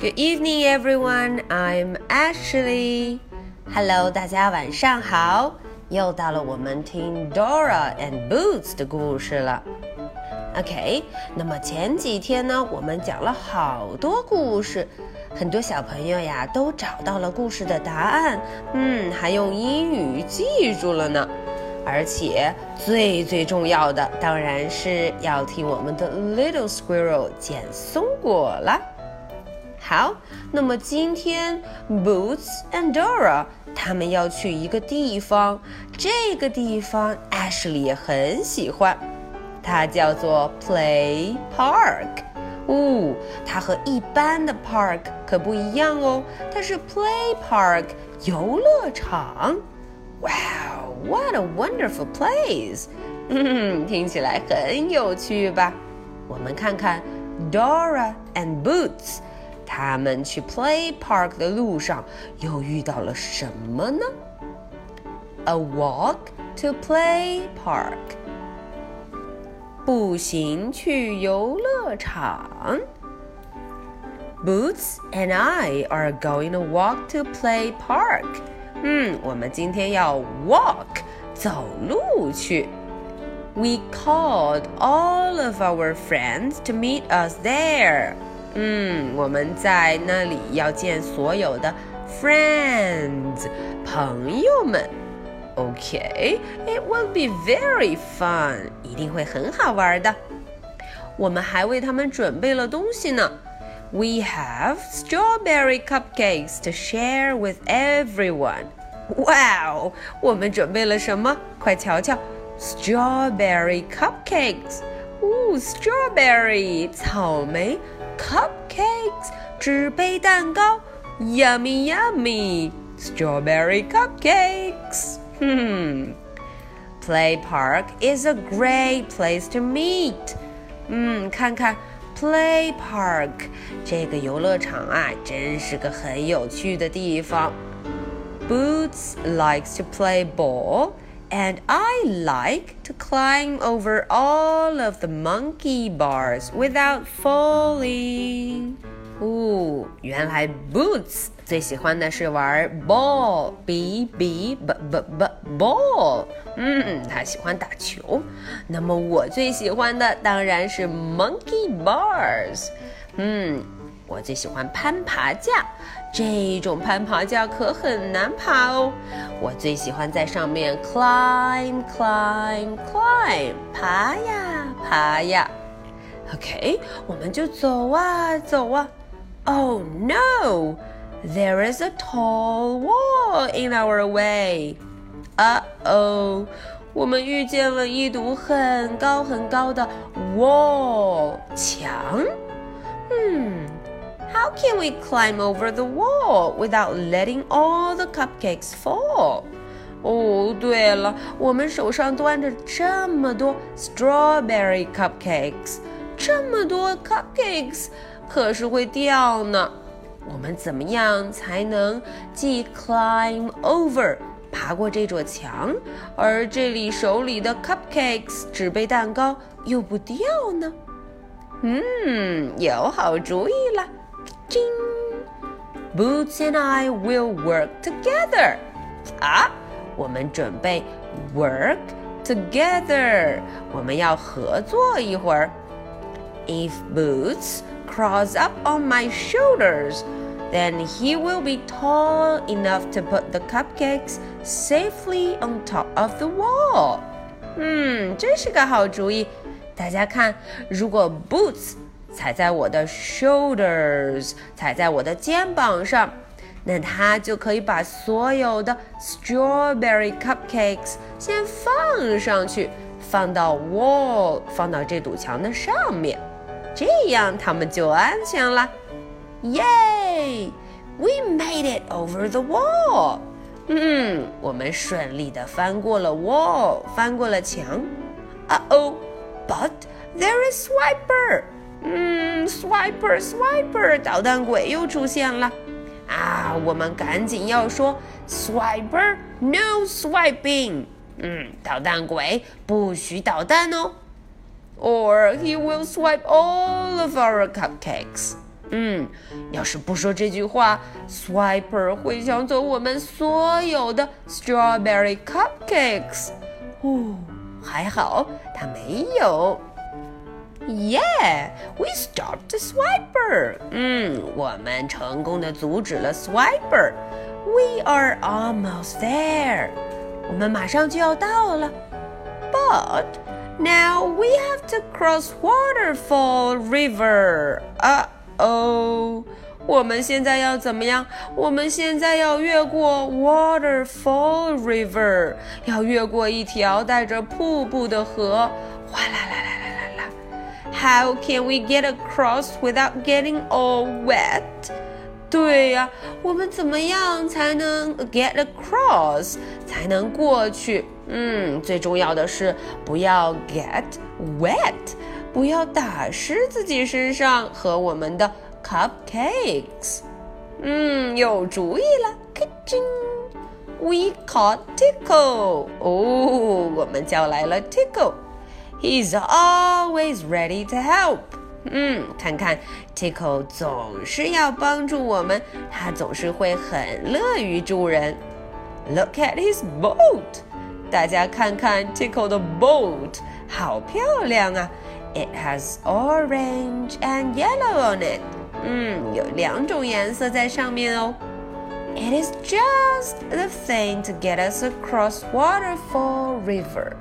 Good evening, everyone. I'm Ashley. Hello，大家晚上好。又到了我们听 Dora and Boots 的故事了。OK，那么前几天呢，我们讲了好多故事，很多小朋友呀都找到了故事的答案，嗯，还用英语记住了呢。而且最最重要的，当然是要听我们的 Little Squirrel 捡松果了。好，那么今天 Boots and Dora 他们要去一个地方，这个地方 Ashley 也很喜欢，它叫做 Play Park。哦，它和一般的 park 可不一样哦，它是 Play Park 游乐场。Wow, what a wonderful place！嗯，听起来很有趣吧？我们看看 Dora and Boots。 他们去 Play Park 的路上又遇到了什么呢？A walk to Play Park，步行去游乐场。Boots and I are going to walk to Play Park。嗯，我们今天要 walk 走路去。We called all of our friends to meet us there。 嗯，我们在那里要见所有的 friends 朋友们。OK，it will be very fun，一定会很好玩的。我们还为他们准备了东西呢。We have strawberry cupcakes to share with everyone. Wow，我们准备了什么？快瞧瞧，strawberry cupcakes。 哦，strawberry 草莓。cupcakes 纸杯蛋糕，yummy yummy strawberry cupcakes。Hmm. Play Park is a great place to meet. 嗯，看看 Play Park 这个游乐场啊，真是个很有趣的地方。Boots likes to play ball and I like to climb over all of the monkey bars without falling. 哦，原来 Boots 最喜欢的是玩 ball，b b b b b ball。嗯，他喜欢打球。那么我最喜欢的当然是 monkey bars。嗯。 我最喜欢攀爬架，这种攀爬架可很难爬哦。我最喜欢在上面 climb climb climb 爬呀爬呀。OK，我们就走啊走啊。Oh no! There is a tall wall in our way. Uh oh，我们遇见了一堵很高很高的 wall 墙。 嗯。How can we climb over the wall without letting all the cupcakes fall? 哦，对了，我们手上端着这么多 strawberry cupcakes，这么多 cupcakes，可是会掉呢。我们怎么样才能既 climb over 爬过这座墙，而这里手里的 cupcakes 纸杯蛋糕又不掉呢？嗯，有好主意 了。Jing! Boots and I will work together. 啊，我们准备 work together. 我们要合作一会儿。If Boots crawls up on my shoulders, then he will be tall enough to put the cupcakes safely on top of the wall. 嗯，这是个好主意。大家看，如果 Boots 踩在我的 shoulders，踩在我的肩膀上，那他就可以把所有的 strawberry cupcakes 先放上去，放到 wall，放到这堵墙的上面，这样他们就安全了。Yay！We made it over the wall。嗯，我们顺利的翻过了 wall，翻过了墙。Uh oh！But there is Swiper。 嗯，Swiper，Swiper，捣蛋鬼又出现了啊！我们赶紧要说，Swiper，no swiping。嗯，捣蛋鬼不许捣蛋哦，or he will swipe all of our cupcakes。 嗯，要是不说这句话，Swiper 会抢走我们所有的 strawberry cupcakes。哦，还好他没有。 Yeah, we stopped the swiper. 嗯，我们成功的阻止了 swiper. We are almost there. 我们马上就要到了。But now we have to cross Waterfall River. Uh oh. 我们现在要怎么样？我们现在要越过 Waterfall River，要越过一条带着瀑布的河。哗啦啦啦啦啦啦！How how can we get across without getting all wet? wet？对呀、啊，我们怎么样才能 get across，才能过去？嗯，最重要的是不要 get wet，不要打湿自己身上和我们的 cupcakes。嗯，有主意了，kitchen，we caught Tico。哦，我们叫来了 Tico。He's always ready to help。嗯，看看 Tickle 总是要帮助我们，他总是会很乐于助人。Look at his boat，大家看看 Tickle 的 boat，好漂亮啊！It has orange and yellow on it。嗯，有两种颜色在上面哦。It is just the thing to get us across Waterfall River。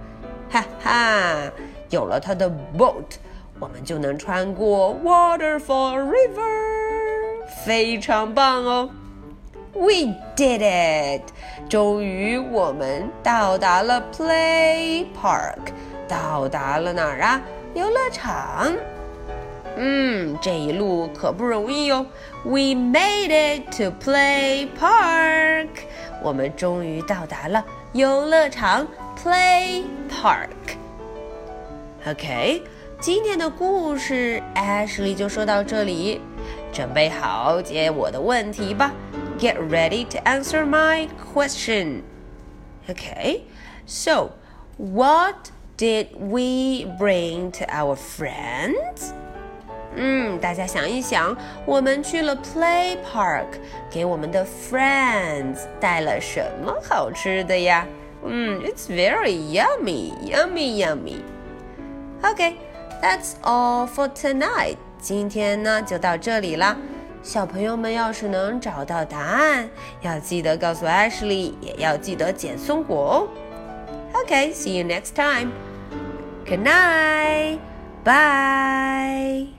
哈哈，有了它的 boat，我们就能穿过 Waterfall River，非常棒哦！We did it！终于我们到达了 Play Park，到达了哪儿啊？游乐场。嗯，这一路可不容易哟。We made it to Play Park，我们终于到达了游乐场。 Play Park。OK，今天的故事 Ashley 就说到这里，准备好解我的问题吧。Get ready to answer my question. Okay, so what did we bring to our friends? 嗯，大家想一想，我们去了 Play Park，给我们的 friends 带了什么好吃的呀 ？Mm, it's very yummy, yummy, yummy. Okay, that's all for tonight. 今天呢就到这里啦。小朋友们要是能找到答案，要记得告诉 Ashley，也要记得捡松果哦。Okay, see you next time. Good night. Bye.